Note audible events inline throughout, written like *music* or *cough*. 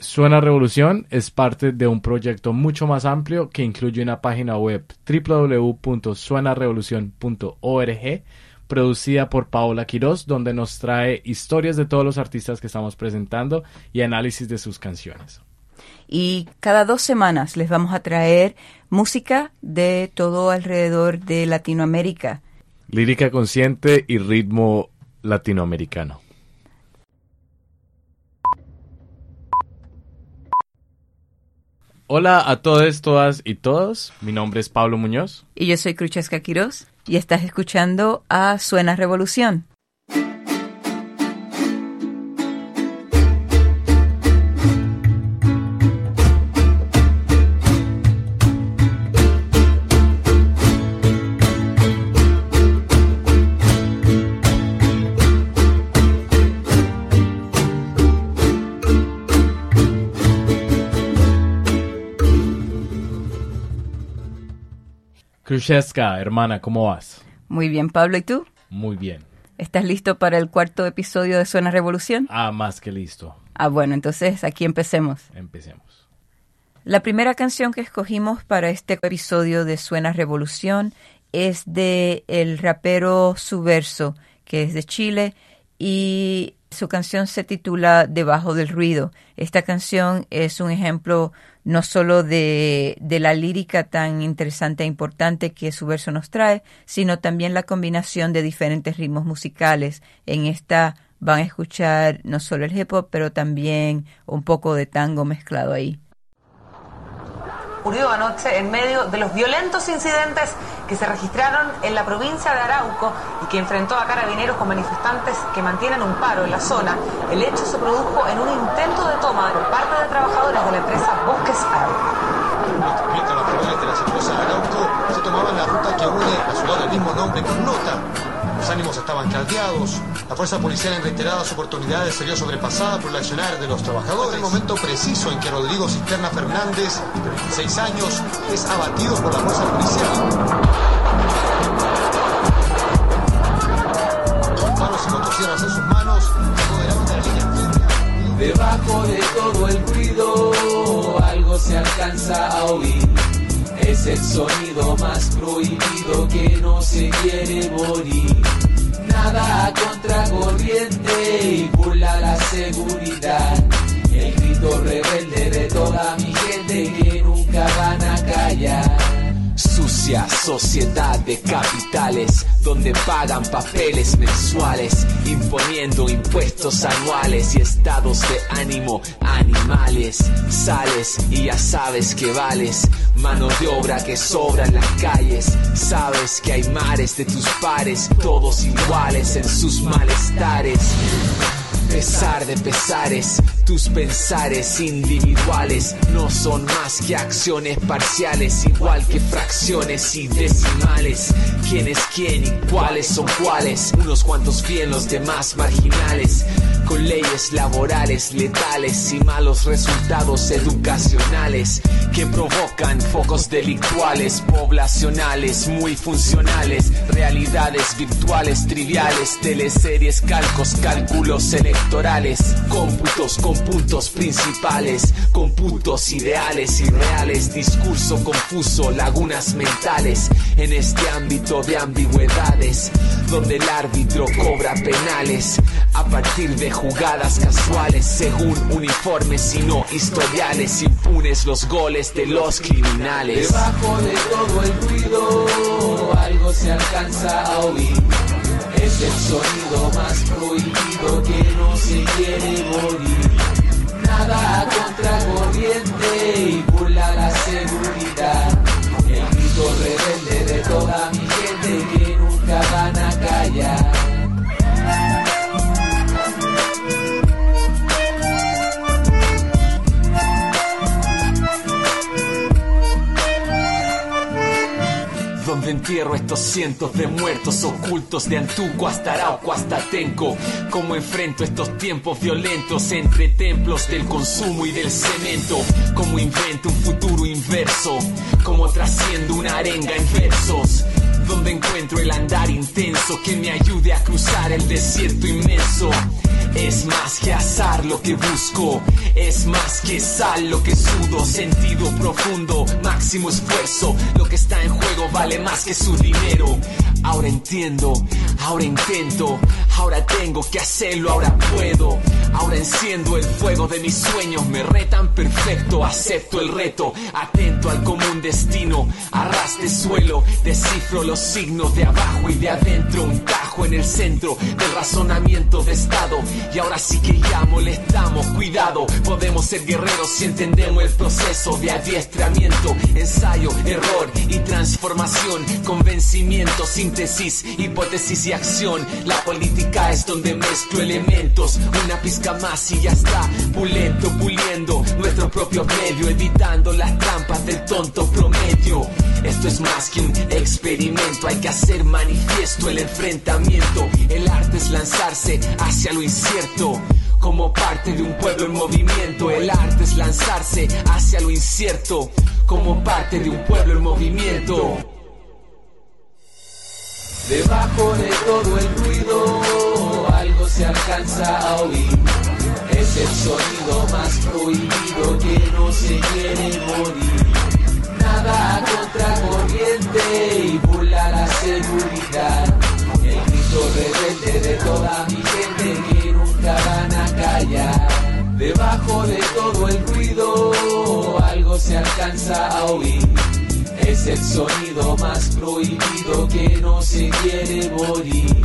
Suena Revolución es parte de un proyecto mucho más amplio que incluye una página web www.suenarevolucion.org producida por Paola Quiroz, donde nos trae historias de todos los artistas que estamos presentando y análisis de sus canciones. Y cada dos semanas les vamos a traer música de todo alrededor de Latinoamérica. Lírica consciente y ritmo latinoamericano. Hola a todos, todas y todos. Mi nombre es Pablo Muñoz. Y yo soy Cruchesca Quiroz. Y estás escuchando a Suena Revolución. Hermana, ¿cómo vas? Muy bien, Pablo, ¿y tú? Muy bien. ¿Estás listo para el cuarto episodio de Suena Revolución? Ah, más que listo. Ah, bueno, entonces aquí empecemos. Empecemos. La primera canción que escogimos para este episodio de Suena Revolución es de el rapero Subverso, que es de Chile, y su canción se titula Debajo del ruido. Esta canción es un ejemplo no solo de, de, la lírica tan interesante e importante que su verso nos trae, sino también la combinación de diferentes ritmos musicales. En esta van a escuchar no solo el hip hop, pero también un poco de tango mezclado ahí ocurrió anoche en medio de los violentos incidentes que se registraron en la provincia de Arauco y que enfrentó a carabineros con manifestantes que mantienen un paro en la zona. El hecho se produjo en un intento de toma por parte de trabajadores de la empresa Bosques Arauco. Mientras los de las empresas Arauco se tomaban la ruta que une la ciudad del mismo nombre con Nota, los ánimos estaban caldeados, la fuerza policial en reiteradas oportunidades se vio sobrepasada por el accionar de los trabajadores. el momento preciso en que Rodrigo Cisterna Fernández, de 26 años, es abatido por la fuerza policial. Los manos y motosierras en sus manos se apoderaron de la línea Debajo de todo el ruido, algo se alcanza a oír. Es el sonido más prohibido que no se quiere morir. Nada a contracorriente y burla la seguridad. El grito rebelde de toda mi gente que nunca van a callar. Sucia sociedad de capitales donde pagan papeles mensuales, imponiendo impuestos anuales y estados de ánimo animales. Sales y ya sabes que vales, mano de obra que sobra en las calles. Sabes que hay mares de tus pares, todos iguales en sus malestares pesar de pesares, tus pensares individuales no son más que acciones parciales, igual que fracciones y decimales. ¿Quién es quién y cuáles son cuáles? Unos cuantos bien, los demás marginales con leyes laborales letales y malos resultados educacionales que provocan focos delictuales, poblacionales, muy funcionales, realidades virtuales, triviales, teleseries, calcos, cálculos electorales, cómputos con puntos principales, puntos ideales y reales, discurso confuso, lagunas mentales en este ámbito de ambigüedades, donde el árbitro cobra penales a partir de jugadas casuales según uniformes y no historiales impunes los goles de los criminales. Debajo de todo el ruido algo se alcanza a oír. Es el sonido más prohibido que no se quiere morir. Nada a contracorriente y burla la seguridad. El grito rebelde de toda mi gente que nunca van a callar. Entierro estos cientos de muertos ocultos de Antuco hasta Arauco hasta Tenco. Como enfrento estos tiempos violentos entre templos del consumo y del cemento. Como invento un futuro inverso, como trasciendo una arenga en versos donde encuentro el andar intenso que me ayude a cruzar el desierto inmenso. Es más que azar lo que busco, es más que sal, lo que sudo, sentido profundo, máximo esfuerzo. Lo que está en juego vale más que su dinero. Ahora entiendo, ahora intento, ahora tengo que hacerlo, ahora puedo. Ahora enciendo el fuego de mis sueños, me retan perfecto, acepto el reto, atento al común destino, arrastre suelo, descifro los signos de abajo y de adentro, un tajo en el centro del razonamiento de estado. Y ahora sí que ya molestamos, cuidado, podemos ser guerreros si entendemos el proceso de adiestramiento, ensayo, error y transformación, convencimiento, síntesis, hipótesis y acción. La política es donde mezclo elementos, una pizca más y ya está, pulento, puliendo nuestro propio medio, evitando las trampas del tonto promedio. Esto es más que un experimento, hay que hacer manifiesto el enfrentamiento. El arte es lanzarse hacia lo incierto. Como parte de un pueblo en movimiento, el arte es lanzarse hacia lo incierto. Como parte de un pueblo en movimiento. Debajo de todo el ruido, algo se alcanza a oír. Es el sonido más prohibido que no se quiere morir. Nada contra corriente y burla la seguridad. El grito rebelde de toda mi gente nunca van a callar. Debajo de todo el ruido, algo se alcanza a oír. Es el sonido más prohibido que no se quiere morir.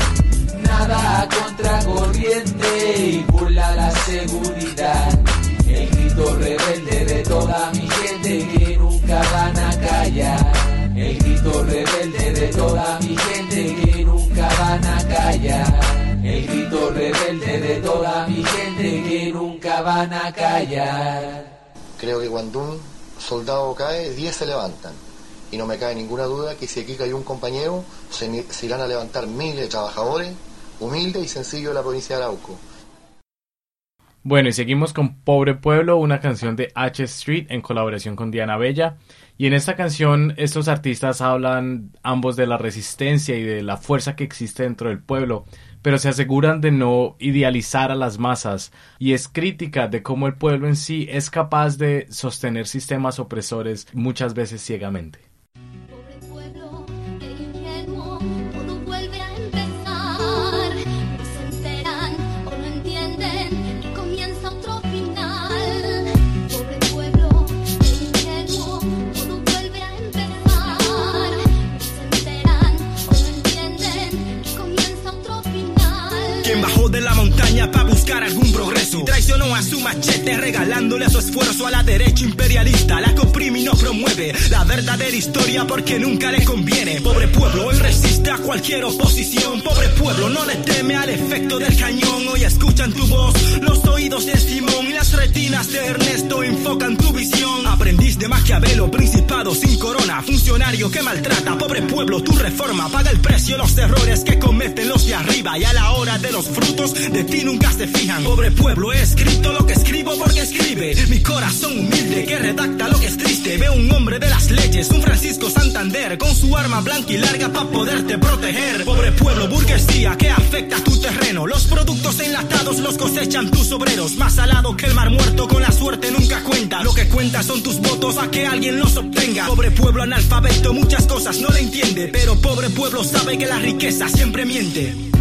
Nada contra corriente y burla la seguridad. El grito rebelde de toda mi gente que nunca van a callar. El grito rebelde de toda mi gente que nunca van a callar. El grito rebelde de toda mi gente que nunca van a callar. Creo que cuando un soldado cae, 10 se levantan. Y no me cae ninguna duda que si aquí cayó un compañero, se, se irán a levantar miles de trabajadores humildes y sencillos de la provincia de Arauco. Bueno, y seguimos con Pobre Pueblo, una canción de H Street en colaboración con Diana Bella. Y en esta canción estos artistas hablan ambos de la resistencia y de la fuerza que existe dentro del pueblo, pero se aseguran de no idealizar a las masas y es crítica de cómo el pueblo en sí es capaz de sostener sistemas opresores muchas veces ciegamente. Machete regalándole su esfuerzo a la derecha imperialista. La que oprime y no promueve la verdadera historia porque nunca le conviene. Pobre pueblo, hoy resiste a cualquier oposición. Pobre pueblo, no le teme al efecto del cañón. Hoy escuchan tu voz, los oídos de Simón y las retinas de Ernesto enfocan tu visión. Aprendiz de Maquiavelo, principado sin corona, funcionario que maltrata. Pobre pueblo, tu reforma paga el precio los errores que cometen los de arriba y a la hora de los frutos de ti nunca se fijan. Pobre pueblo, he escrito lo que escribo porque escribe. Mi corazón humilde que redacta lo que es triste. Veo un hombre de las leyes, un Francisco Santander, con su arma blanca y larga para poderte proteger. Pobre pueblo, burguesía que afecta tu terreno. Los productos enlatados los cosechan tus obreros. Más salado que el mar muerto, con la suerte nunca cuenta. Lo que cuenta son tus votos a que alguien los obtenga. Pobre pueblo analfabeto, muchas cosas no le entiende. Pero pobre pueblo sabe que la riqueza siempre miente.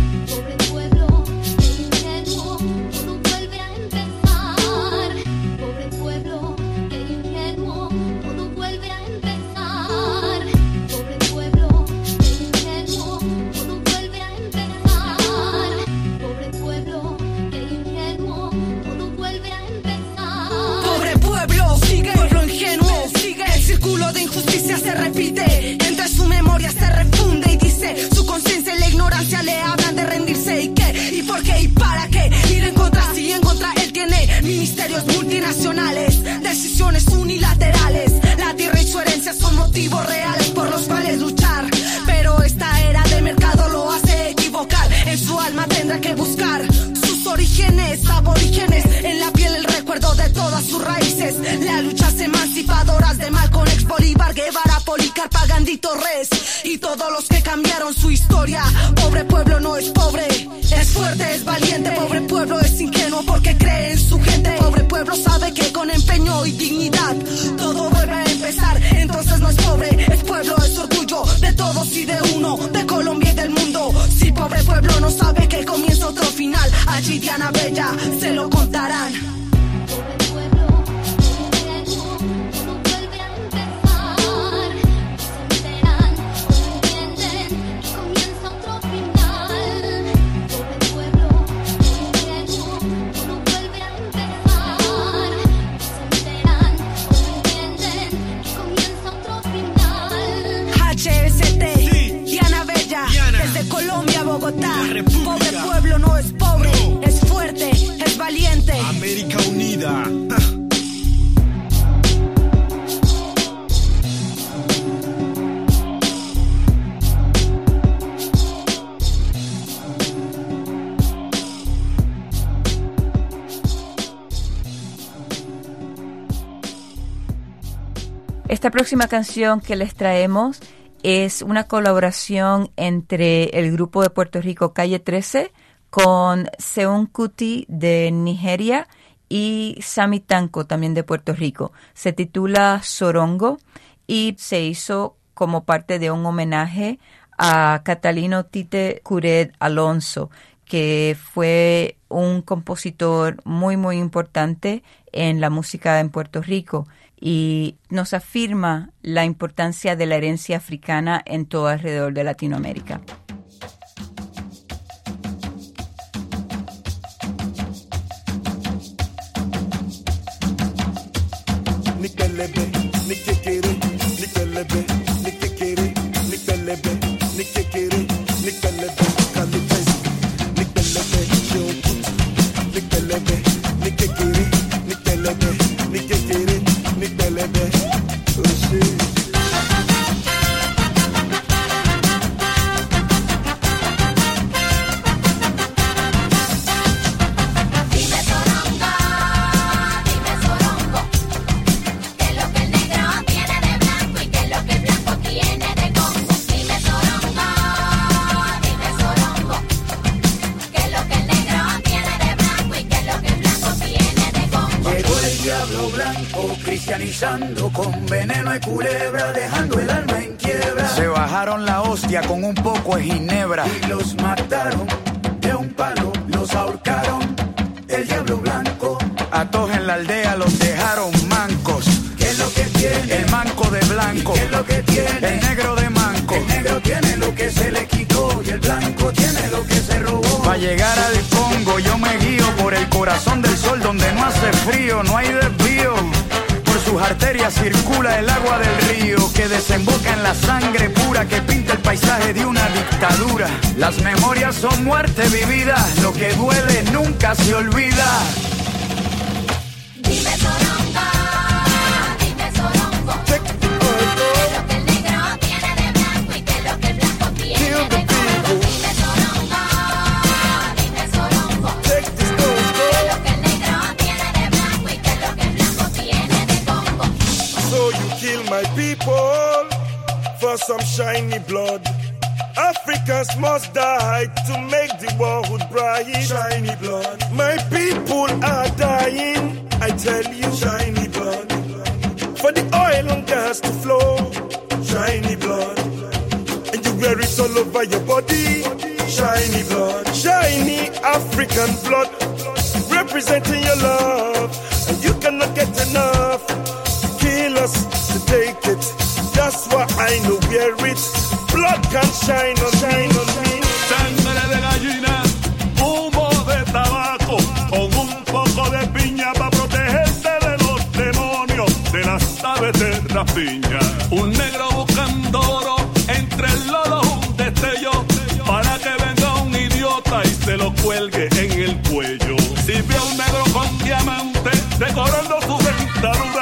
Multinacionales, decisiones unilaterales. La tierra y su herencia son motivos reales por los cuales luchar. Pero esta era de mercado lo hace equivocar. En su alma tendrá que buscar sus orígenes, aborígenes. En la piel el recuerdo de todas sus raíces. Las luchas emancipadoras de Malcolm X, Bolívar, Guevara, Policarpa, Gandhi, Torres. Y todos los que cambiaron su historia. Pobre pueblo no es pobre, es fuerte, es valiente. Pobre pueblo es ingenuo porque cree en su gente. Pueblo sabe que con empeño y dignidad todo vuelve a empezar. Entonces no es pobre, es pueblo, es orgullo de todos y de uno, de Colombia y del mundo. Si pobre pueblo no sabe que comienza otro final, allí Diana Bella se lo contarán. Bogotá. La República. Pobre pueblo no es pobre, es fuerte, es valiente. América Unida. Esta próxima canción que les traemos es una colaboración entre el grupo de Puerto Rico Calle 13 con Seun Kuti de Nigeria y Sami Tanko también de Puerto Rico. Se titula Sorongo y se hizo como parte de un homenaje a Catalino Tite Curet Alonso, que fue un compositor muy, muy importante en la música en Puerto Rico y nos afirma la importancia de la herencia africana en todo alrededor de Latinoamérica. Culebra, dejando el alma en quiebra. Se bajaron la hostia con un poco de ginebra. Y los mataron de un palo, los ahorcaron. El diablo blanco, A todos en la aldea los dejaron mancos. ¿qué es lo que tiene? El manco de blanco. ¿Qué es lo que tiene? El negro de manco. El negro tiene lo que se le quitó y el blanco tiene lo que se robó. Para llegar al Congo yo me guío por el corazón del sol donde no hace frío, no hay desvío. Sus arterias circula el agua del río que desemboca en la sangre pura que pinta el paisaje de una dictadura. Las memorias son muerte vivida, lo que duele nunca se olvida. For some shiny blood. Africans must die to make the world bright. Shiny blood. My people are dying. I tell you, shiny blood. For the oil and gas to flow. Shiny blood. And you wear it all over your body. Shiny blood. Shiny African blood. Representing your love. And you cannot get enough. To kill us to take it. That's why I know it. Blood can shine on, shine on me. Sangre de gallina, humo de tabaco, con un poco de piña para protegerte de los demonios de las aves de rapiña. Un negro buscando oro entre el lodo, un destello para que venga un idiota y se lo cuelgue en el cuello. Si ve a un negro con diamante decorando su dentadura,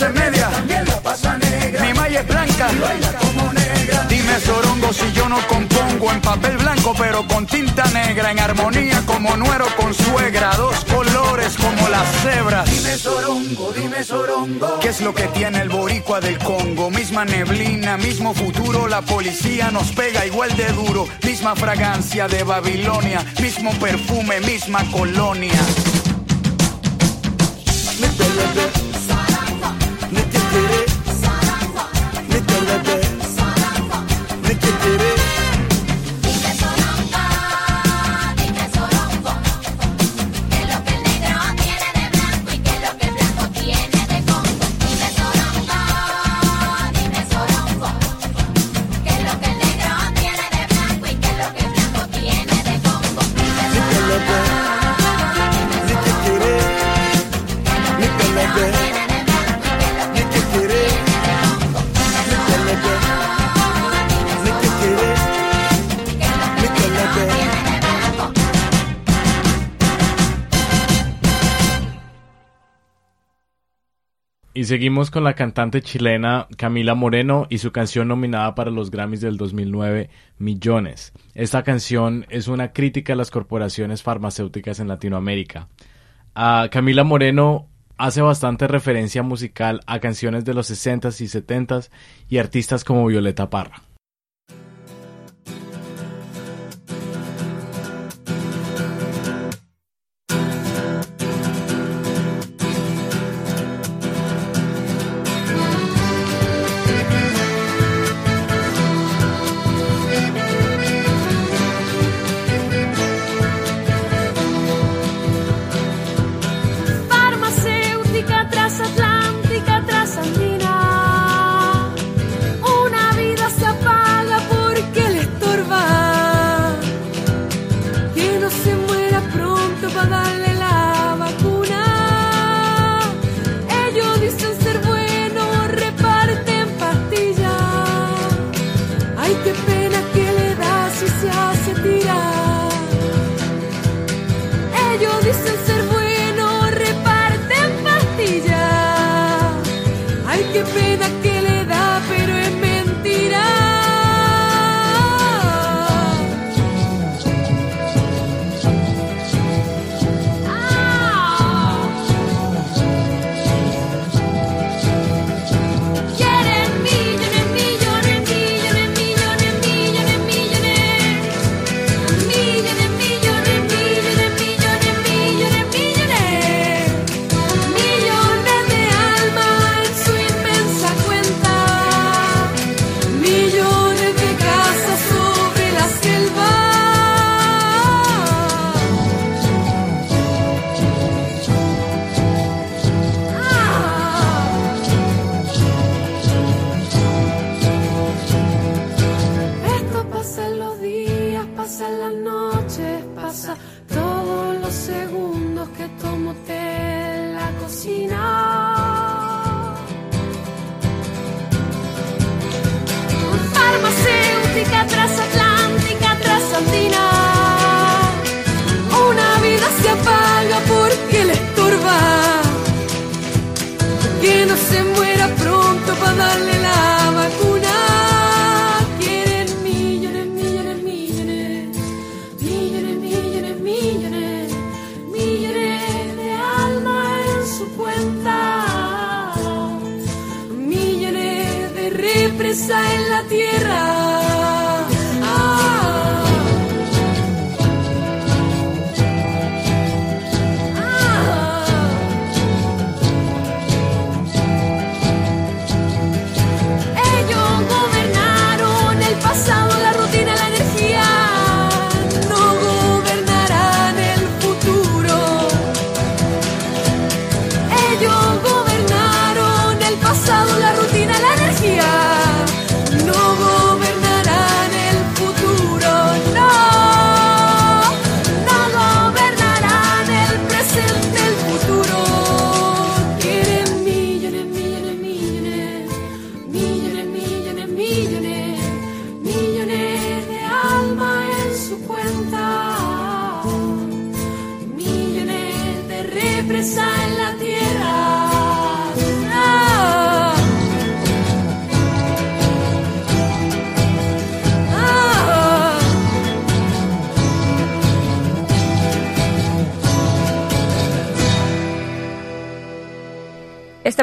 clase media, también la pasa negra. mi malla es blanca. y baila como negra. Dime sorongo si yo no compongo pongo en papel blanco pero con tinta negra, en armonía como nuero con suegra, dos colores como las cebras. Dime sorongo, dime sorongo. ¿Qué es lo que tiene el boricua del Congo? Misma neblina, mismo futuro, la policía nos pega igual de duro, misma fragancia de Babilonia, mismo perfume, misma colonia. Seguimos con la cantante chilena Camila Moreno y su canción nominada para los Grammys del 2009, Millones. Esta canción es una crítica a las corporaciones farmacéuticas en Latinoamérica. Camila Moreno hace bastante referencia musical a canciones de los 60s y 70s y artistas como Violeta Parra.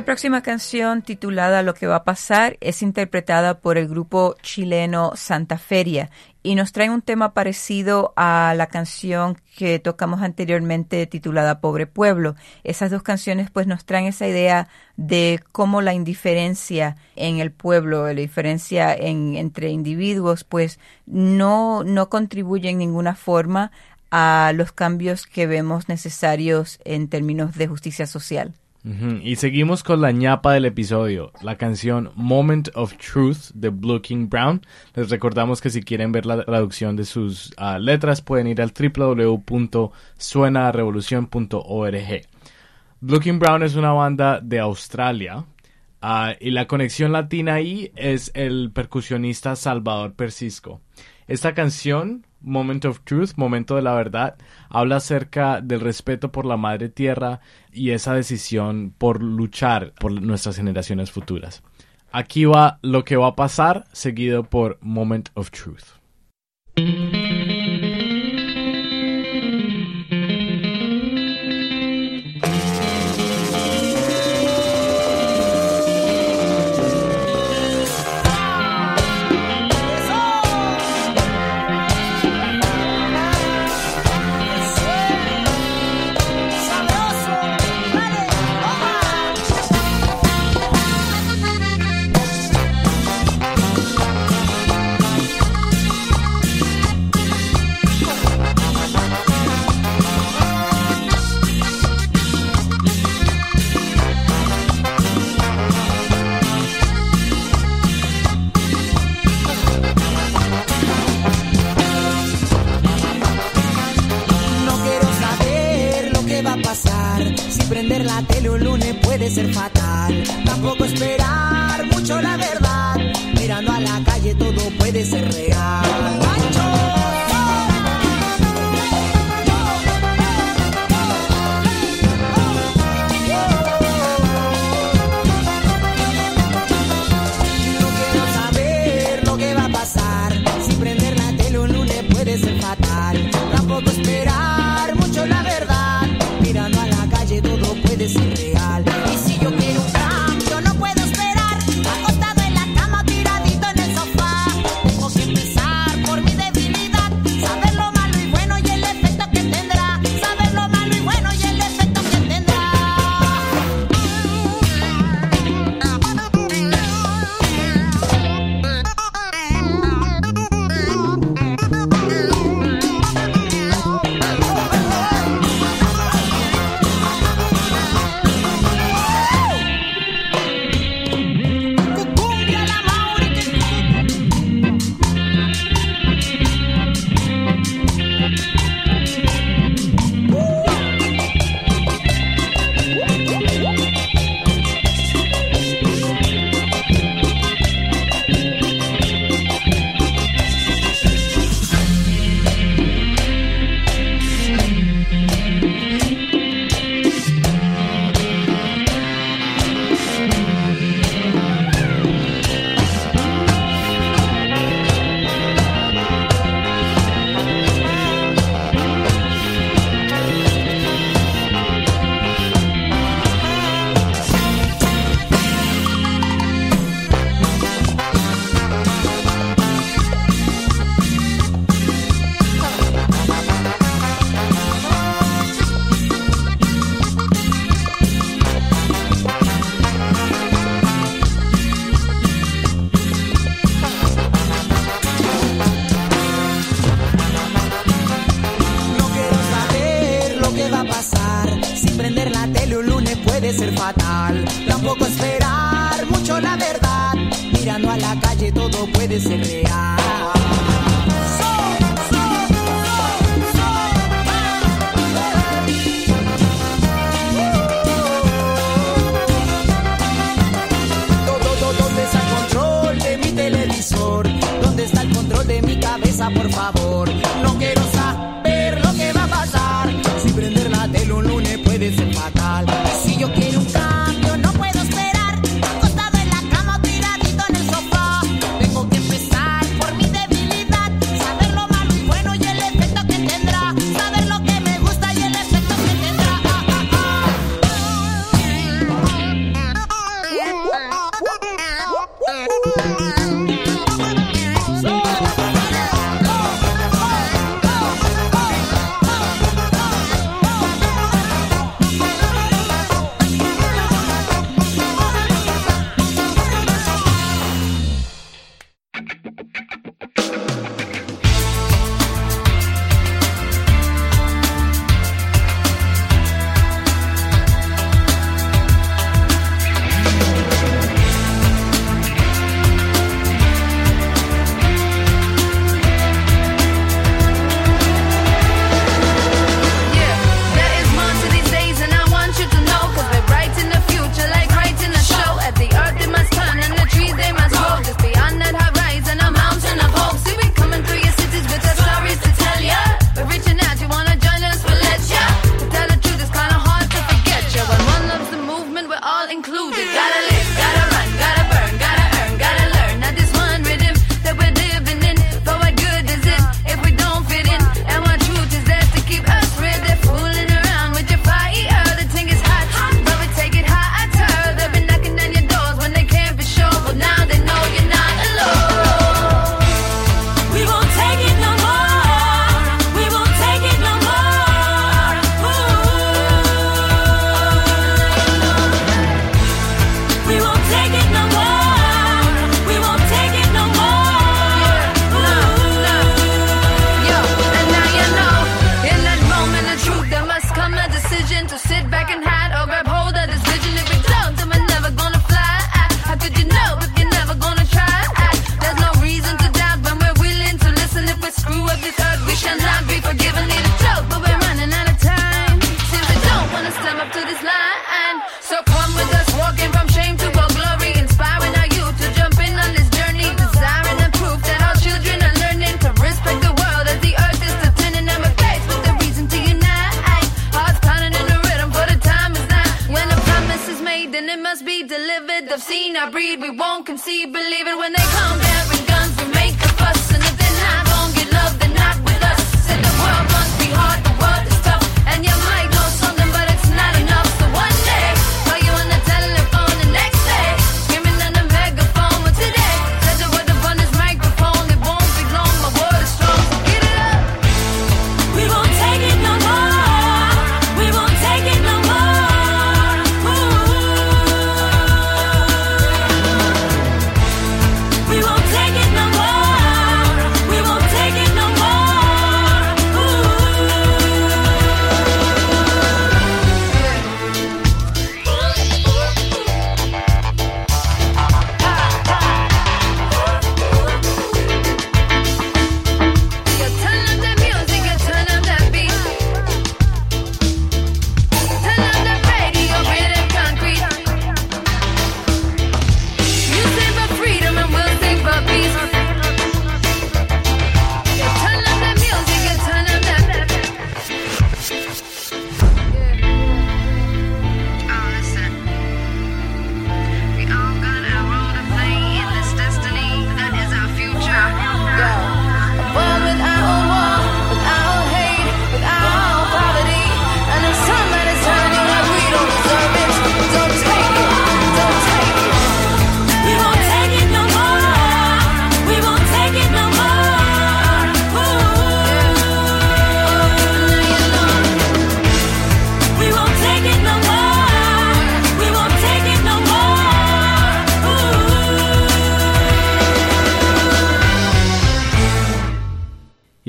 Próxima canción, titulada Lo que va a pasar, es interpretada por el grupo chileno Santa Feria y nos trae un tema parecido a la canción que tocamos anteriormente titulada Pobre Pueblo. Esas dos canciones pues nos traen esa idea de cómo la indiferencia en el pueblo, la diferencia en, entre individuos pues no, no contribuye en ninguna forma a los cambios que vemos necesarios en términos de justicia social. Y seguimos con la ñapa del episodio, la canción Moment of Truth de Blue King Brown. Les recordamos que si quieren ver la traducción de sus ah, letras pueden ir al www.suenarevolucion.org. Blue King Brown es una banda de Australia ah, y la conexión latina ahí es el percusionista Salvador Persisco. Esta canción, Moment of Truth, Momento de la Verdad, habla acerca del respeto por la madre tierra y esa decisión por luchar por nuestras generaciones futuras. Aquí va lo que va a pasar, seguido por Moment of Truth. Ser fatal. Tampoco esperar mucho la verdad. Mirando a la calle todo puede ser real. La calle todo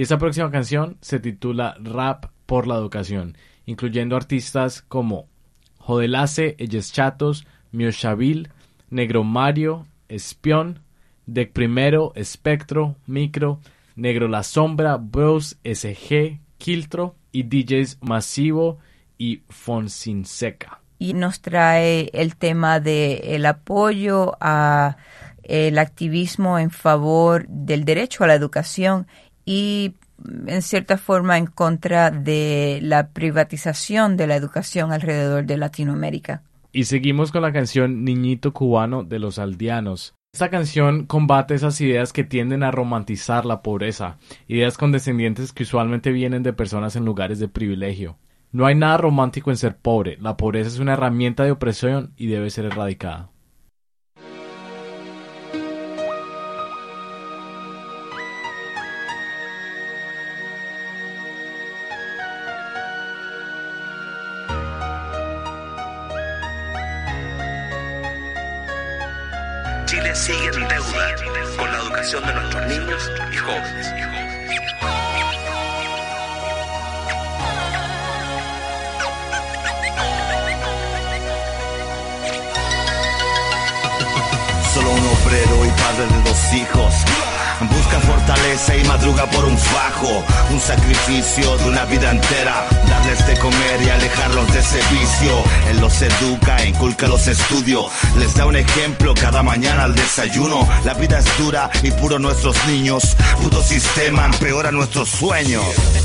esta próxima canción se titula Rap por la Educación, incluyendo artistas como Jodelace, Elles Chatos, Mioshavil, Negro Mario, Espión, Deck Primero, Espectro, Micro, Negro La Sombra, Bros, SG, Kiltro y DJs Masivo y Fonsinseca. y nos trae el tema de el apoyo a el activismo en favor del derecho a la educación y en cierta forma en contra de la privatización de la educación alrededor de Latinoamérica. Y seguimos con la canción Niñito Cubano de los Aldeanos. Esta canción combate esas ideas que tienden a romantizar la pobreza, ideas condescendientes que usualmente vienen de personas en lugares de privilegio. No hay nada romántico en ser pobre, la pobreza es una herramienta de opresión y debe ser erradicada. Educación de nuestros niños y jóvenes. Solo un obrero y padre de dos hijos. Busca fortaleza y madruga por un fajo, un sacrificio de una vida entera, darles de comer y alejarlos de ese vicio. Él los educa, inculca los estudios, les da un ejemplo cada mañana al desayuno. La vida es dura y puro nuestros niños, puto sistema empeora nuestros sueños.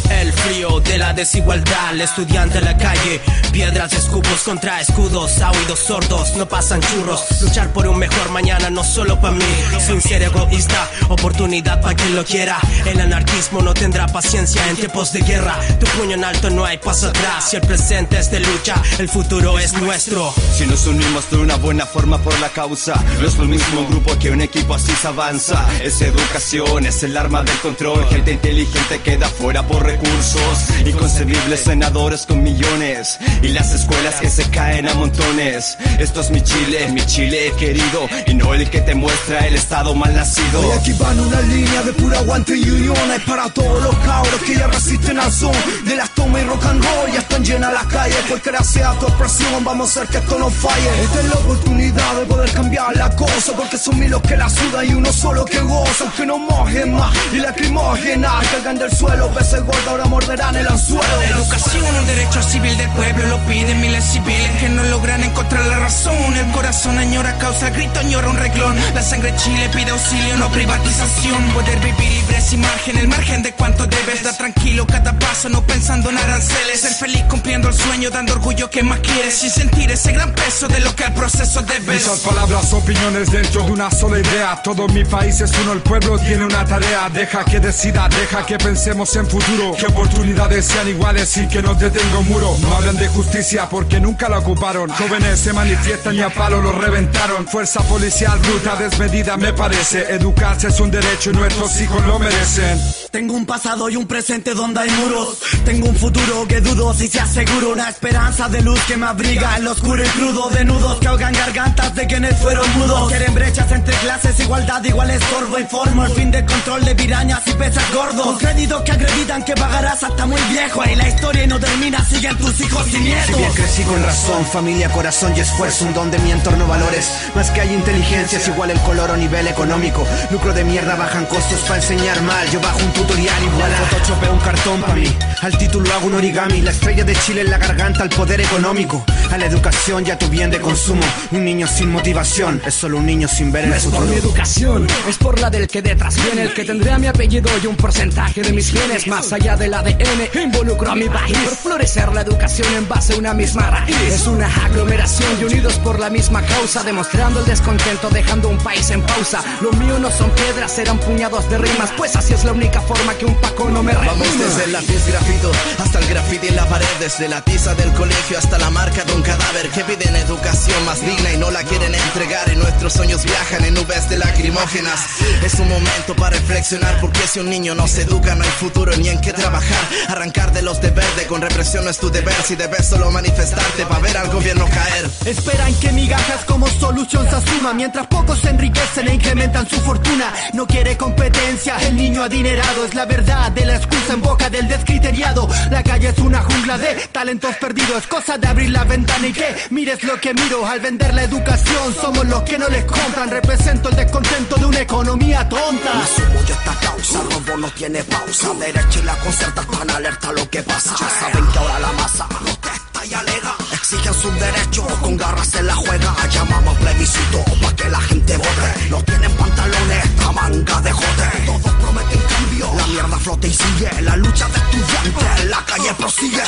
El frío de la desigualdad, el estudiante en la calle, piedras escupos contra escudos, a oídos sordos, no pasan churros. Luchar por un mejor mañana, no solo para mí, sin ser egoísta, oportunidad para quien lo quiera. El anarquismo no tendrá paciencia en tiempos de guerra. Tu puño en alto, no hay paso atrás. Si el presente es de lucha, el futuro es nuestro. Si nos unimos de una buena forma por la causa, no es lo mismo grupo que un equipo así se avanza. Es educación, es el arma del control. Gente inteligente queda fuera por recursos. Inconcebibles senadores con millones. Y las escuelas que se caen a montones. Esto es mi Chile, mi Chile querido. Y no el que te muestra el estado mal nacido. Hoy aquí van una línea de pura aguante y unión Hay para todos los cabros que ya resisten al son De las tomas y rock and roll Ya están llenas las calles Porque gracias a tu opresión Vamos a hacer que esto no falle Esta es la oportunidad de poder cambiar la cosa Porque son mil los que la sudan y uno solo que goza Aunque no mojen más Y lacrimógenas Caigan del suelo Peces gordos ahora morderán el anzuelo La educación, un derecho civil del pueblo, lo piden miles civiles que no logran contra la razón. El corazón añora causa el grito, añora un reglón. La sangre chile pide auxilio, no privatización. Poder vivir libre sin margen, el margen de cuánto debes. Da tranquilo cada paso, no pensando en aranceles. Ser feliz cumpliendo el sueño, dando orgullo que más quieres. Sin sentir ese gran peso de lo que al proceso debes. Muchas palabras, opiniones dentro de una sola idea. Todo mi país es uno, el pueblo tiene una tarea. Deja que decida, deja que pensemos en futuro. Que oportunidades sean iguales y que no detenga un muro. No hablan de justicia porque nunca la ocuparon. Jóvenes se manifiestan y a palo lo reventaron. Fuerza policial bruta, desmedida me parece. Educarse es un derecho y nuestros hijos lo merecen. Tengo un pasado y un presente donde hay muros. Tengo un futuro que dudo si se aseguro. Una esperanza de luz que me abriga en lo oscuro y crudo. De nudos que ahogan gargantas de quienes fueron mudos. Quieren brechas entre clases, igualdad igual estorbo. Informo el fin del control de pirañas y pesas gordos. Con créditos que acreditan que pagarás hasta muy viejo. Ahí la historia no termina, siguen tus hijos sin nietos. Si bien crecí con razón, familia, corazón y esfuerzo, un don de mi entorno valores. Más que hay inteligencia, es igual el color o nivel económico. Lucro de mierda, bajan costos para enseñar mal. Yo bajo un tutorial igual a Photoshop un cartón pa' mí. Al título hago un origami. La estrella de Chile en la garganta, al poder económico. A la educación y a tu bien de consumo. Un niño sin motivación es solo un niño sin ver el No es por mi educación, es por la del que detrás viene, el que tendrá mi apellido y un porcentaje de mis genes, más allá del ADN, involucro a mi país. Por florecer la educación en base a una misma raíz. Es una aglomeración y unidos por la misma causa, demostrando el descontento, dejando un país en pausa. Lo mío no son piedras, serán puñados de rimas, pues así es la única forma que un paco no me Vamos reprima. desde el lápiz grafito hasta el graffiti en la pared, desde la tiza del colegio hasta la marca de un cadáver que piden educación más digna y no la quieren entregar y nuestros sueños viajan en nubes de lacrimógenas. Es un momento para reflexionar porque si un niño no se educa no hay futuro ni en qué trabajar. Arrancar de los de verde con represión no es tu deber si debes solo manifestarte para ver al gobierno caer. Esperan que migajas como solución se asuma Mientras pocos se enriquecen e incrementan su fortuna No quiere competencia, el niño adinerado Es la verdad de la excusa en boca del descriteriado La calle es una jungla de talentos perdidos cosa de abrir la ventana y que mires lo que miro Al vender la educación somos los que no les compran Represento el descontento de una economía tonta Me sumo yo esta causa, robo no tiene pausa. Derecha y la concerta están alerta a lo que pasa. Ya saben que ahora la masa protesta y alega. Exigen sus derechos, con garras se la juega. Llamamos plebiscito pa' que la gente vote. No tienen pantalones, esta manga de jote. Todos prometen cambio. La mierda flota y sigue. La lucha de estudiantes, la calle prosigue.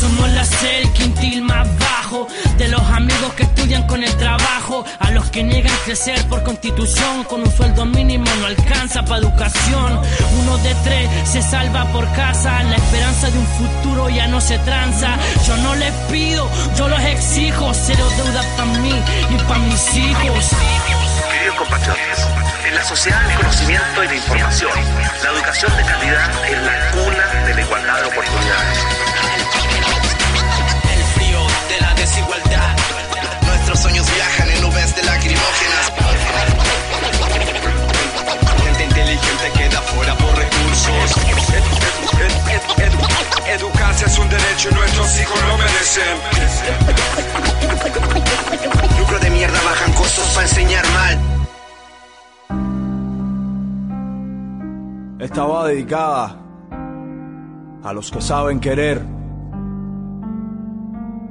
Somos la el quintil más bajo de los amigos que estudian con el trabajo, a los que niegan crecer por constitución, con un sueldo mínimo no alcanza para educación. Uno de tres se salva por casa, la esperanza de un futuro ya no se tranza. Yo no les pido, yo los exijo, cero deuda para mí y para mis hijos. Queridos compatriotas, en la sociedad del conocimiento y la información, la educación de calidad es la cuna de la igualdad de oportunidades. Educarse es un derecho y nuestros hijos lo merecen. Lucro de mierda, bajan costos para enseñar mal. Esta va dedicada a los que saben querer,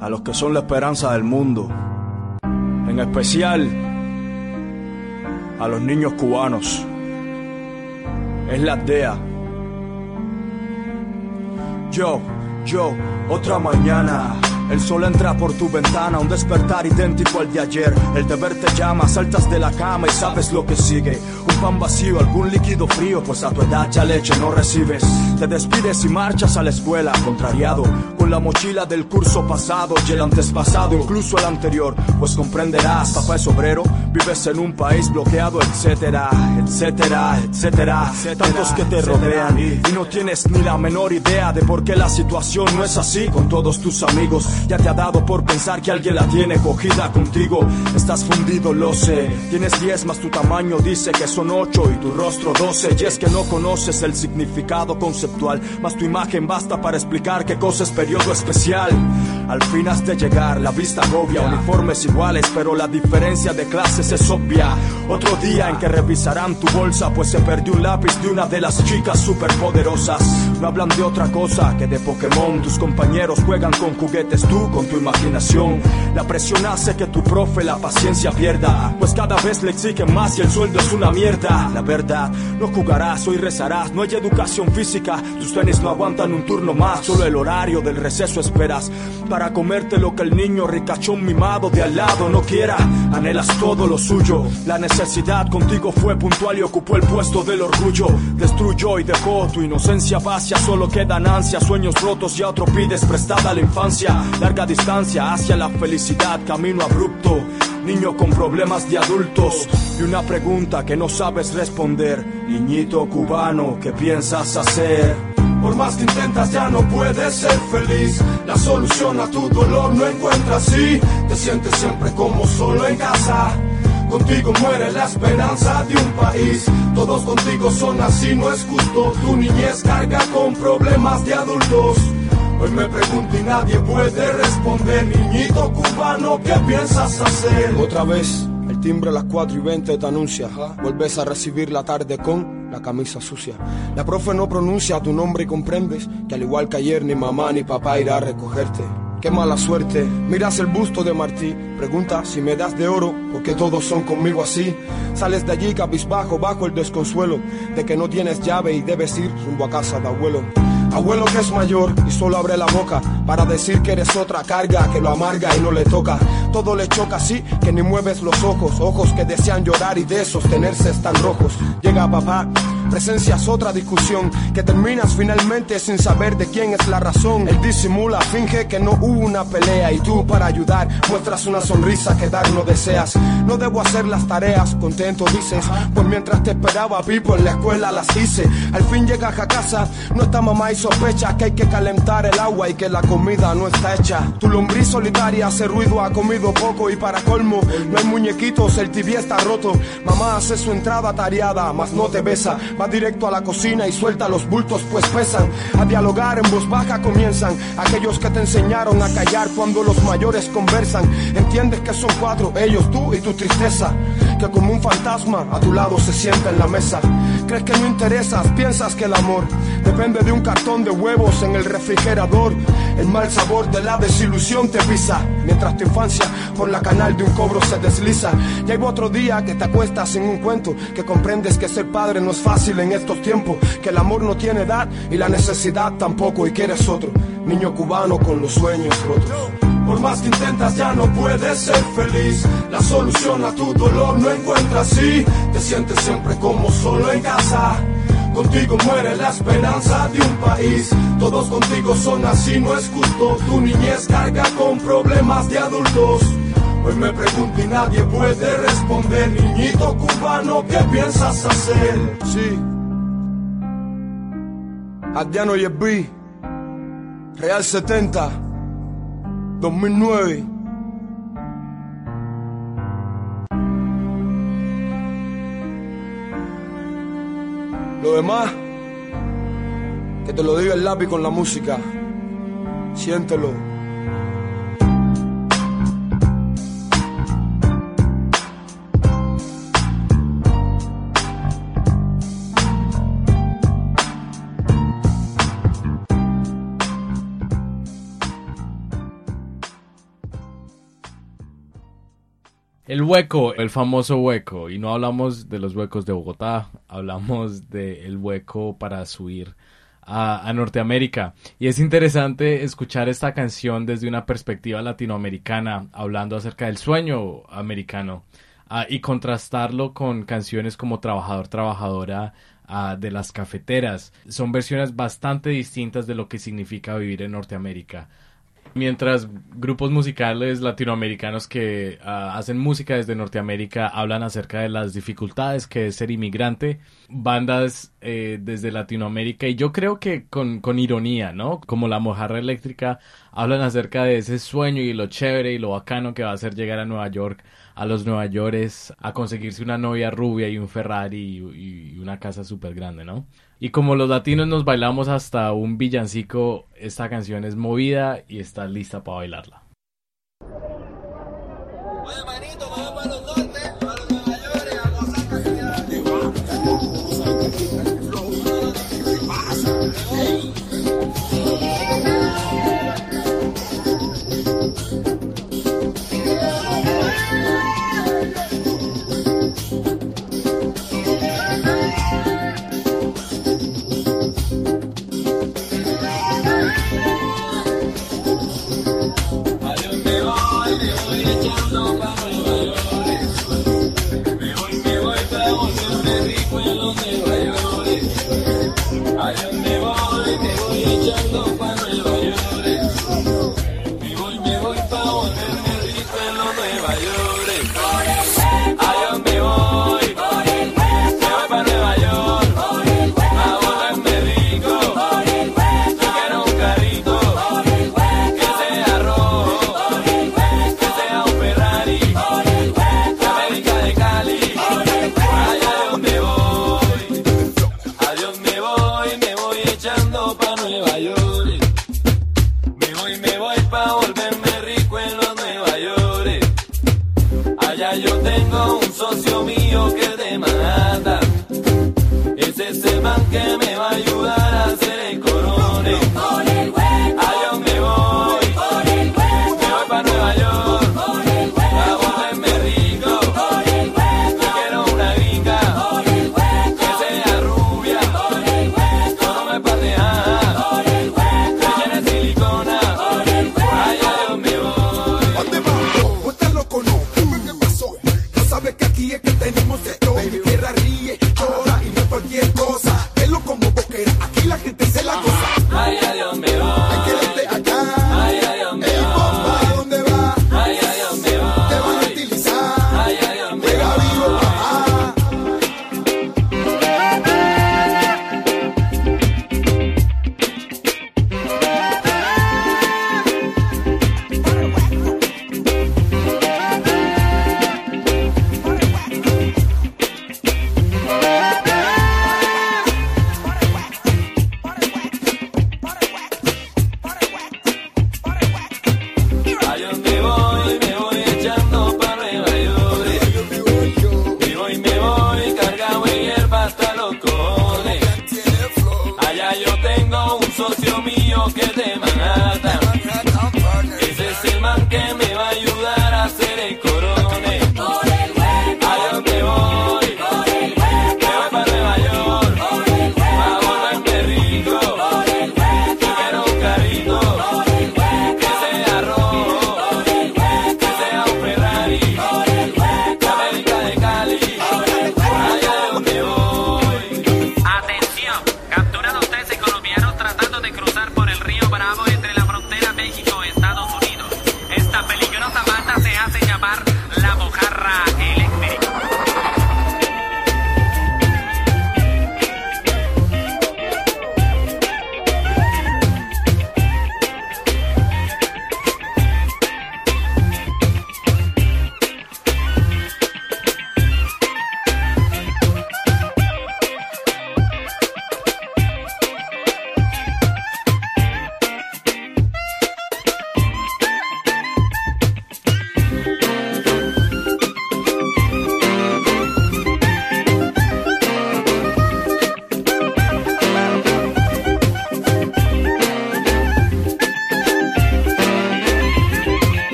a los que son la esperanza del mundo, en especial a los niños cubanos. Es la aldea. Yo, yo, otra mañana. El sol entra por tu ventana, un despertar idéntico al de ayer. El deber te llama, saltas de la cama y sabes lo que sigue. Un pan vacío, algún líquido frío, pues a tu edad ya leche no recibes. Te despides y marchas a la escuela, contrariado, con la mochila del curso pasado y el antes pasado, incluso el anterior. Pues comprenderás, papá es obrero, vives en un país bloqueado, etcétera, etcétera, etcétera. Tantos que te rodean y no tienes ni la menor idea de por qué la situación no es así con todos tus amigos. Ya te ha dado por pensar que alguien la tiene cogida contigo. Estás fundido, lo sé. Tienes 10 más tu tamaño dice que son 8 y tu rostro 12. Y es que no conoces el significado conceptual, más tu imagen basta para explicar qué cosa es periodo especial. Al fin has de llegar, la vista agobia, uniformes iguales, pero la diferencia de clases es obvia. Otro día en que revisarán tu bolsa, pues se perdió un lápiz de una de las chicas superpoderosas. No hablan de otra cosa que de Pokémon. Tus compañeros juegan con juguetes, tú con tu imaginación. La presión hace que tu profe la paciencia pierda, pues cada vez le exigen más y el sueldo es una mierda. La verdad, no jugarás, hoy rezarás, no hay educación física, tus tenis no aguantan un turno más, solo el horario del receso esperas para comerte lo que el niño ricachón mimado de al lado no quiera. Anhelas todo lo suyo, la necesidad contigo fue puntual y ocupó el puesto del orgullo. Destruyó y dejó tu inocencia vacía, solo quedan ansias, sueños rotos y a otro pides prestada la infancia. Larga distancia hacia la felicidad, camino abrupto. Niño con problemas de adultos y una pregunta que no sabes responder. Niñito cubano, ¿qué piensas hacer? Por más que intentas ya no puedes ser feliz. La solución a tu dolor no encuentras y Te sientes siempre como solo en casa. Contigo muere la esperanza de un país. Todos contigo son así, no es justo. Tu niñez carga con problemas de adultos. Hoy me pregunto y nadie puede responder. Niñito cubano, ¿qué piensas hacer? Otra vez, el timbre a las 4 y 20 te anuncia. Vuelves a recibir la tarde con la camisa sucia. La profe no pronuncia tu nombre y comprendes que al igual que ayer ni mamá ni papá irá a recogerte. Qué mala suerte. Miras el busto de Martí. Pregunta si me das de oro, porque todos son conmigo así. Sales de allí cabizbajo, bajo el desconsuelo de que no tienes llave y debes ir rumbo a casa de abuelo. Abuelo que es mayor y solo abre la boca para decir que eres otra carga que lo amarga y no le toca. Todo le choca así que ni mueves los ojos, ojos que desean llorar y de sostenerse están rojos. Llega papá, presencias otra discusión que terminas finalmente sin saber de quién es la razón. Él disimula, finge que no hubo una pelea y tú para ayudar muestras una sonrisa que dar no deseas. No debo hacer las tareas, contento dices, pues mientras te esperaba Pipo en la escuela las hice. Al fin llegas a casa, no está mamá y sospecha que hay que calentar el agua y que la comida no está hecha. Tu lombriz solitaria hace ruido, ha comido poco y para colmo no hay muñequitos, el tibia está roto. Mamá hace su entrada tareada, mas no te besa. Va directo a la cocina y suelta los bultos pues pesan. A dialogar en voz baja comienzan aquellos que te enseñaron a callar cuando los mayores conversan. Entiendes que son cuatro, ellos, tú y tu tristeza. Que como un fantasma a tu lado se sienta en la mesa. Crees que no interesas, piensas que el amor depende de un cartón de huevos en el refrigerador. El mal sabor de la desilusión te pisa mientras tu infancia por la canal de un cobro se desliza. Llega otro día que te acuestas en un cuento que comprendes que ser padre no es fácil en estos tiempos, que el amor no tiene edad y la necesidad tampoco y que eres otro niño cubano con los sueños rotos. Por más que intentas ya no puedes ser feliz. La solución a tu dolor no encuentras. Y Te sientes siempre como solo en casa. Contigo muere la esperanza de un país. Todos contigo son así, no es justo. Tu niñez carga con problemas de adultos. Hoy me pregunto y nadie puede responder. Niñito cubano, ¿qué piensas hacer? Sí. Adriano y el B Real 70 2009 Lo demás, que te lo diga el lápiz con la música. Siéntelo. El hueco, el famoso hueco, y no hablamos de los huecos de Bogotá, hablamos del hueco para subir a, Norteamérica. Y es interesante escuchar esta canción desde una perspectiva latinoamericana, hablando acerca del sueño americano, uh, y contrastarlo con canciones como Trabajador, Trabajadora. Uh, de las cafeteras. Son versiones bastante distintas de lo que significa vivir en Norteamérica. Mientras grupos musicales latinoamericanos que uh, hacen música desde Norteamérica hablan acerca de las dificultades que es ser inmigrante, bandas eh, desde Latinoamérica y yo creo que con, con, ironía, ¿no? Como la mojarra eléctrica, hablan acerca de ese sueño y lo chévere y lo bacano que va a ser llegar a Nueva York, a los Nueva Yorkers, a conseguirse una novia rubia y un Ferrari y, y una casa súper grande, ¿no? Y como los latinos nos bailamos hasta un villancico, esta canción es movida y está lista para bailarla. Socio mío que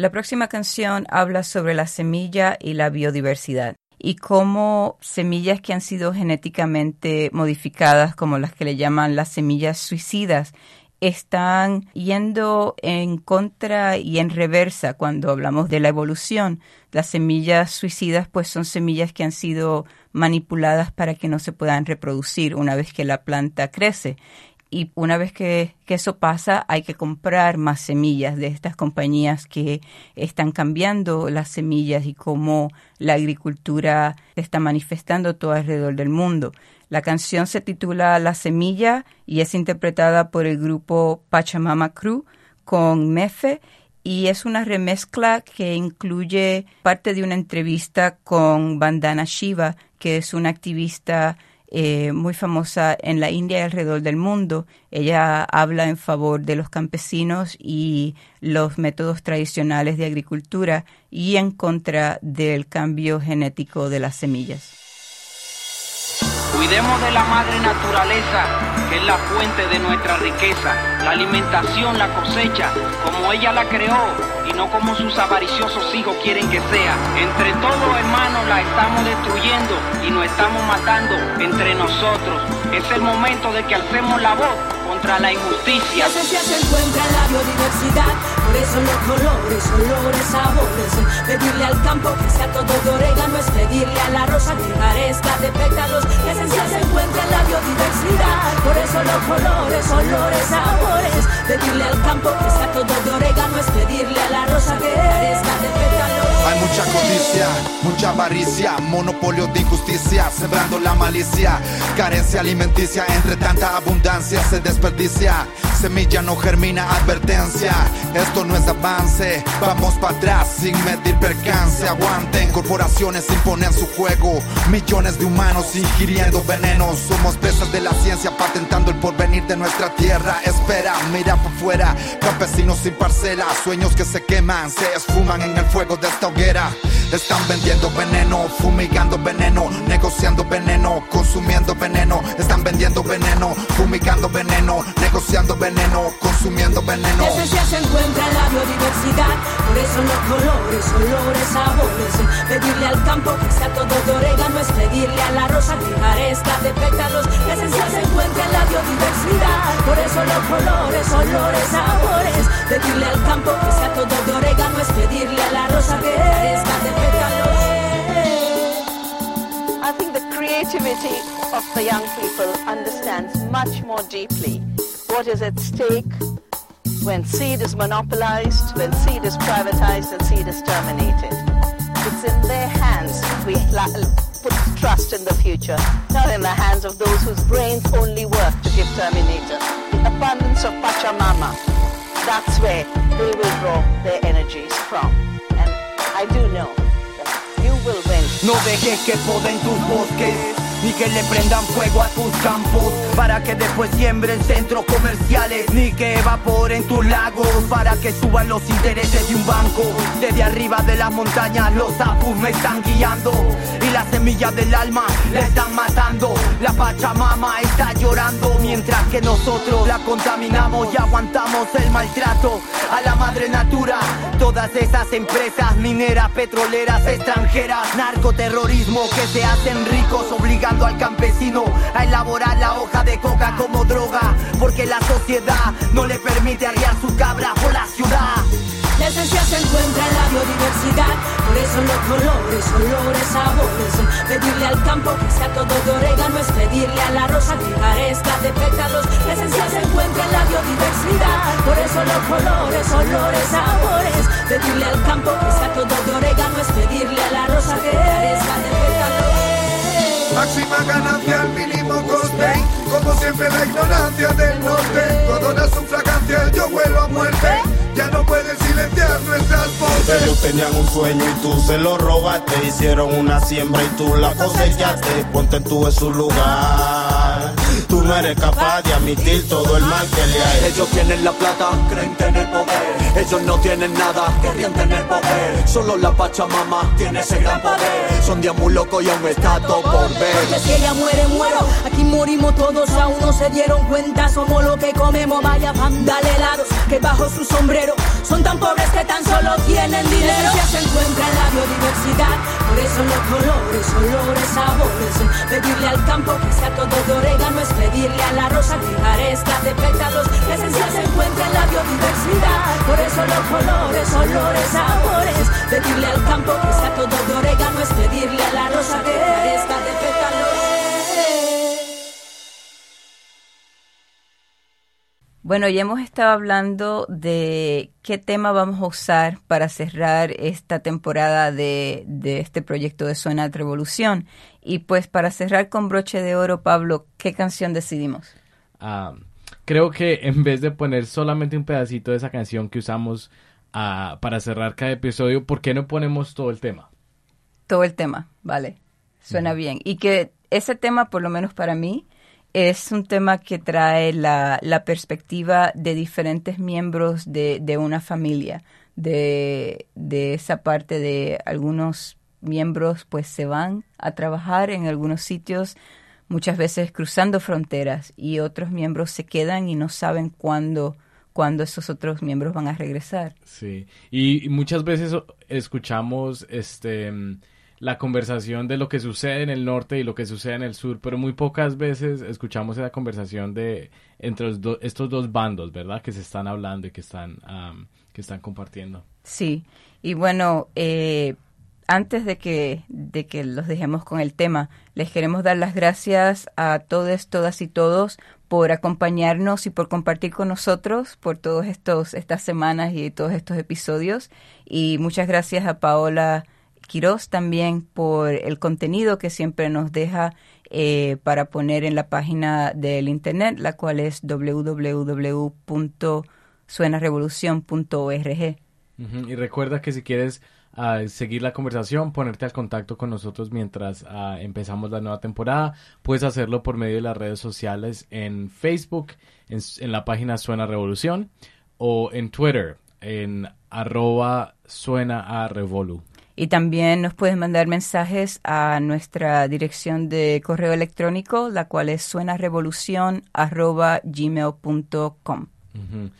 La próxima canción habla sobre la semilla y la biodiversidad y cómo semillas que han sido genéticamente modificadas, como las que le llaman las semillas suicidas, están yendo en contra y en reversa cuando hablamos de la evolución. Las semillas suicidas pues son semillas que han sido manipuladas para que no se puedan reproducir una vez que la planta crece y una vez que, que, eso pasa hay que comprar más semillas de estas compañías que están cambiando las semillas y cómo la agricultura se está manifestando todo alrededor del mundo. La canción se titula La Semilla y es interpretada por el grupo Pachamama Crew con Mefe y es una remezcla que incluye parte de una entrevista con Vandana Shiva, que es una activista eh, muy famosa en la India y alrededor del mundo. Ella habla en favor de los campesinos y los métodos tradicionales de agricultura y en contra del cambio genético de las semillas. Cuidemos de la madre naturaleza, que es la fuente de nuestra riqueza, la alimentación, la cosecha, como ella la creó y no como sus avariciosos hijos quieren que sea. Entre todos, hermanos, la estamos destruyendo y nos estamos matando entre nosotros. Es el momento de que alcemos la voz contra la injusticia. La esencia se encuentra en la biodiversidad, por eso los colores, olores, sabores. Pedirle al campo que sea todo de orégano es pedirle a la rosa que carezca de pétalos. La esencia se encuentra en la biodiversidad, por eso los colores, olores, sabores. Pedirle al campo que sea todo de orégano es pedirle a la rosa que carezca de pétalos. Hay mucha codicia, mucha avaricia, monopolio de injusticia, sembrando la malicia, carencia alimenticia, entre tanta abundancia se desperdicia, semilla no germina, advertencia, esto no es avance, vamos para atrás sin medir percance, aguanten, corporaciones imponen su juego, millones de humanos ingiriendo venenos, somos pesas de la ciencia patentando el porvenir de nuestra tierra, espera, mira por fuera, campesinos sin parcela, sueños que se queman, se esfuman en el fuego de esta hoguera. Están vendiendo veneno, fumigando veneno, negociando veneno, consumiendo veneno. Están vendiendo veneno, fumigando veneno, negociando veneno, consumiendo veneno. Esencia se encuentra en la biodiversidad, por eso los colores, olores, sabores. Pedirle al campo que sea todo de orégano es pedirle a la rosa que carezca de pétalos. La esencia se encuentra en la biodiversidad, por eso los colores, olores, sabores. Pedirle al campo que sea todo orégano es pedirle a la rosa que carezca de. I think the creativity of the young people understands much more deeply what is at stake when seed is monopolized, when seed is privatized, and seed is terminated. It's in their hands we put trust in the future, not in the hands of those whose brains only work to give terminator. The abundance of Pachamama, that's where they will draw their energies from. And I do know that you will win. No dejes que poden tus bosques ni que le prendan fuego a tus campos para que después siembren centros comerciales ni que evaporen tus lagos para que suban los intereses de un banco desde arriba de las montañas los apus me están guiando la semilla del alma la están matando la pachamama está llorando mientras que nosotros la contaminamos y aguantamos el maltrato a la madre natura todas esas empresas mineras petroleras extranjeras narcoterrorismo que se hacen ricos obligando al campesino a elaborar la hoja de coca como droga, porque la sociedad no le permite arriar su cabra por la ciudad. La esencia se encuentra en la biodiversidad, por eso los colores, olores, sabores. Pedirle al campo que sea todo de orégano es pedirle a la rosa que carezca de pétalos. La esencia se encuentra en la biodiversidad, por eso los colores, olores, sabores. Pedirle al campo que sea todo de orégano es pedirle a la rosa que carezca de pétalos. Máxima ganancia al mínimo coste Como siempre la ignorancia del norte Todo da su fragancia, yo huelo a muerte Ya no pueden silenciar nuestras voces. Ellos tenían un sueño y tú se lo robaste. Hicieron una siembra y tú la cosechaste. Ponte tú en su lugar. Tú no eres capaz de admitir todo el mal que le hay Ellos tienen la plata, creen tener poder. Ellos no tienen nada, querían tener poder. Solo la Pachamama tiene ese gran poder. Son días muy locos y aún está todo por ver. Porque si ella muere, muero. Aquí morimos todos, aún no se dieron cuenta. Somos lo que comemos, vaya dale helados que bajo su sombrero son tan pobres que tan solo tienen dinero. Ya se encuentra en la biodiversidad, por eso los colores, olores, sabores. Pedirle al campo que sea todo de orégano es pedirle a la rosa que carezca de pétalos. La esencia se encuentra en la biodiversidad, por eso los colores, olores, sabores. Pedirle al campo que sea todo de orégano es pedirle a la rosa que carezca de pétalos. Bueno, ya hemos estado hablando de qué tema vamos a usar para cerrar esta temporada de, de este proyecto de Suena Revolución. Y pues para cerrar con broche de oro, Pablo, ¿qué canción decidimos? Ah, creo que en vez de poner solamente un pedacito de esa canción que usamos ah, para cerrar cada episodio, ¿por qué no ponemos todo el tema? Todo el tema, vale. Suena bien. Y que ese tema, por lo menos para mí, es un tema que trae la, la perspectiva de diferentes miembros de, de una familia, de, de esa parte de algunos miembros pues se van a trabajar en algunos sitios, muchas veces cruzando fronteras y otros miembros se quedan y no saben cuándo cuándo esos otros miembros van a regresar. Sí, y, y muchas veces escuchamos este la conversación de lo que sucede en el norte y lo que sucede en el sur, pero muy pocas veces escuchamos esa conversación de entre do- estos dos bandos, ¿verdad? Que se están hablando y que están que están compartiendo. Sí, y bueno, eh, antes de que, de que los dejemos con el tema, les queremos dar las gracias a todos, todas y todos por acompañarnos y por compartir con nosotros por todos estos estas semanas y todos estos episodios y muchas gracias a Paola Quiroz también por el contenido que siempre nos deja eh, para poner en la página del internet, la cual es www.suenarevolucion.org. Y recuerda que si quieres ah, seguir la conversación, ponerte al contacto con nosotros mientras ah, empezamos la nueva temporada, puedes hacerlo por medio de las redes sociales en Facebook, en, en la página Suena Revolución, o en Twitter, en arroba suena a revolu. Y también nos puedes mandar mensajes a nuestra dirección de correo electrónico, la cual es suenarevolucion.gmail.com. Ujú.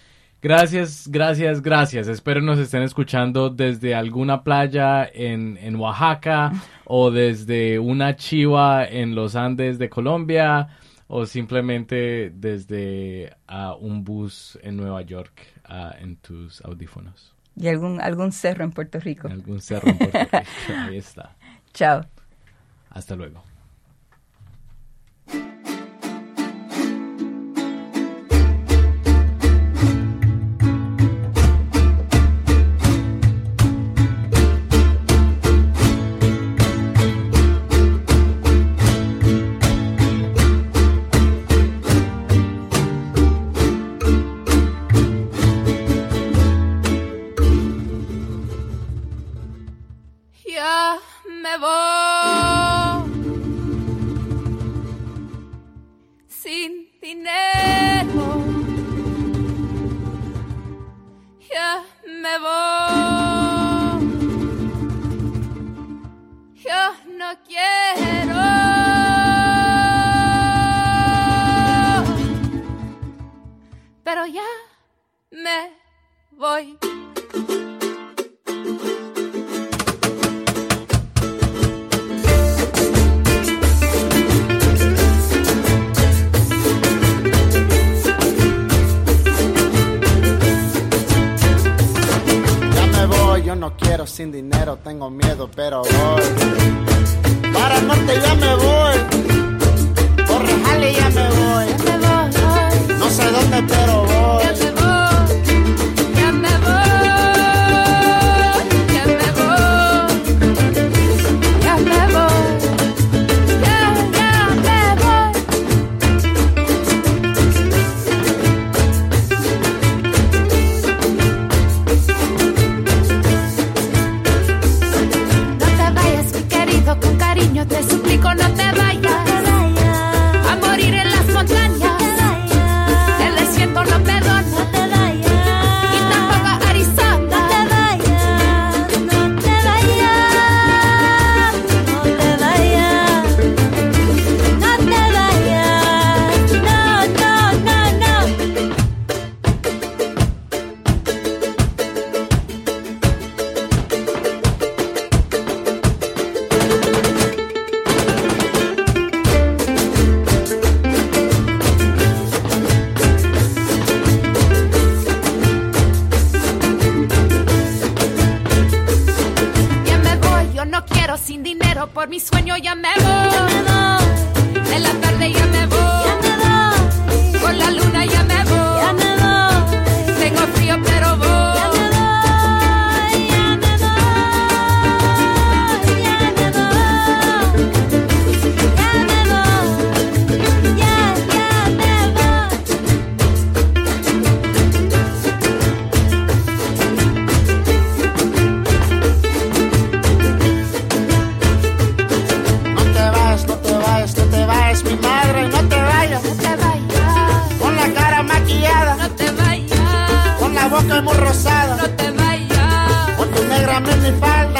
Gracias, gracias, gracias. Espero nos estén escuchando desde alguna playa en, en Oaxaca *laughs* o desde una chiva en los Andes de Colombia o simplemente desde ah, un bus en Nueva York ah, en tus audífonos. Y algún, algún cerro en Puerto Rico. Algún cerro en Puerto Rico. *laughs* Ahí está. Chao. Hasta luego. Pero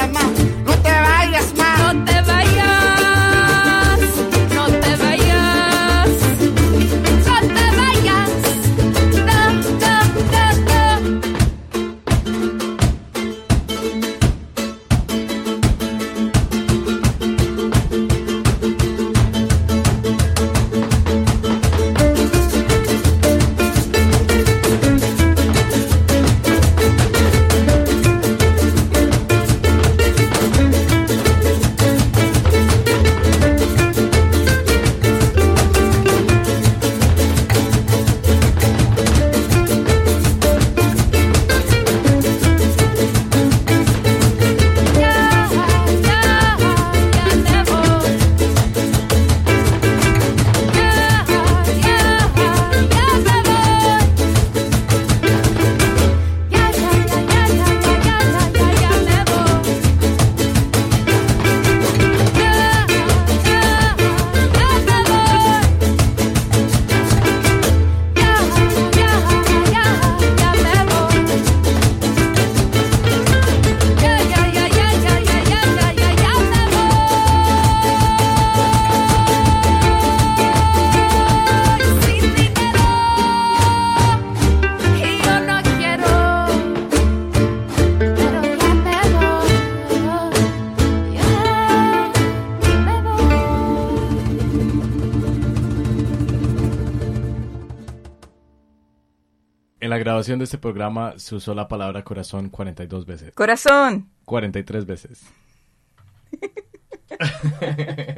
Panamá. de este programa se usó la palabra corazón 42 veces. Corazón. 43 veces. *laughs*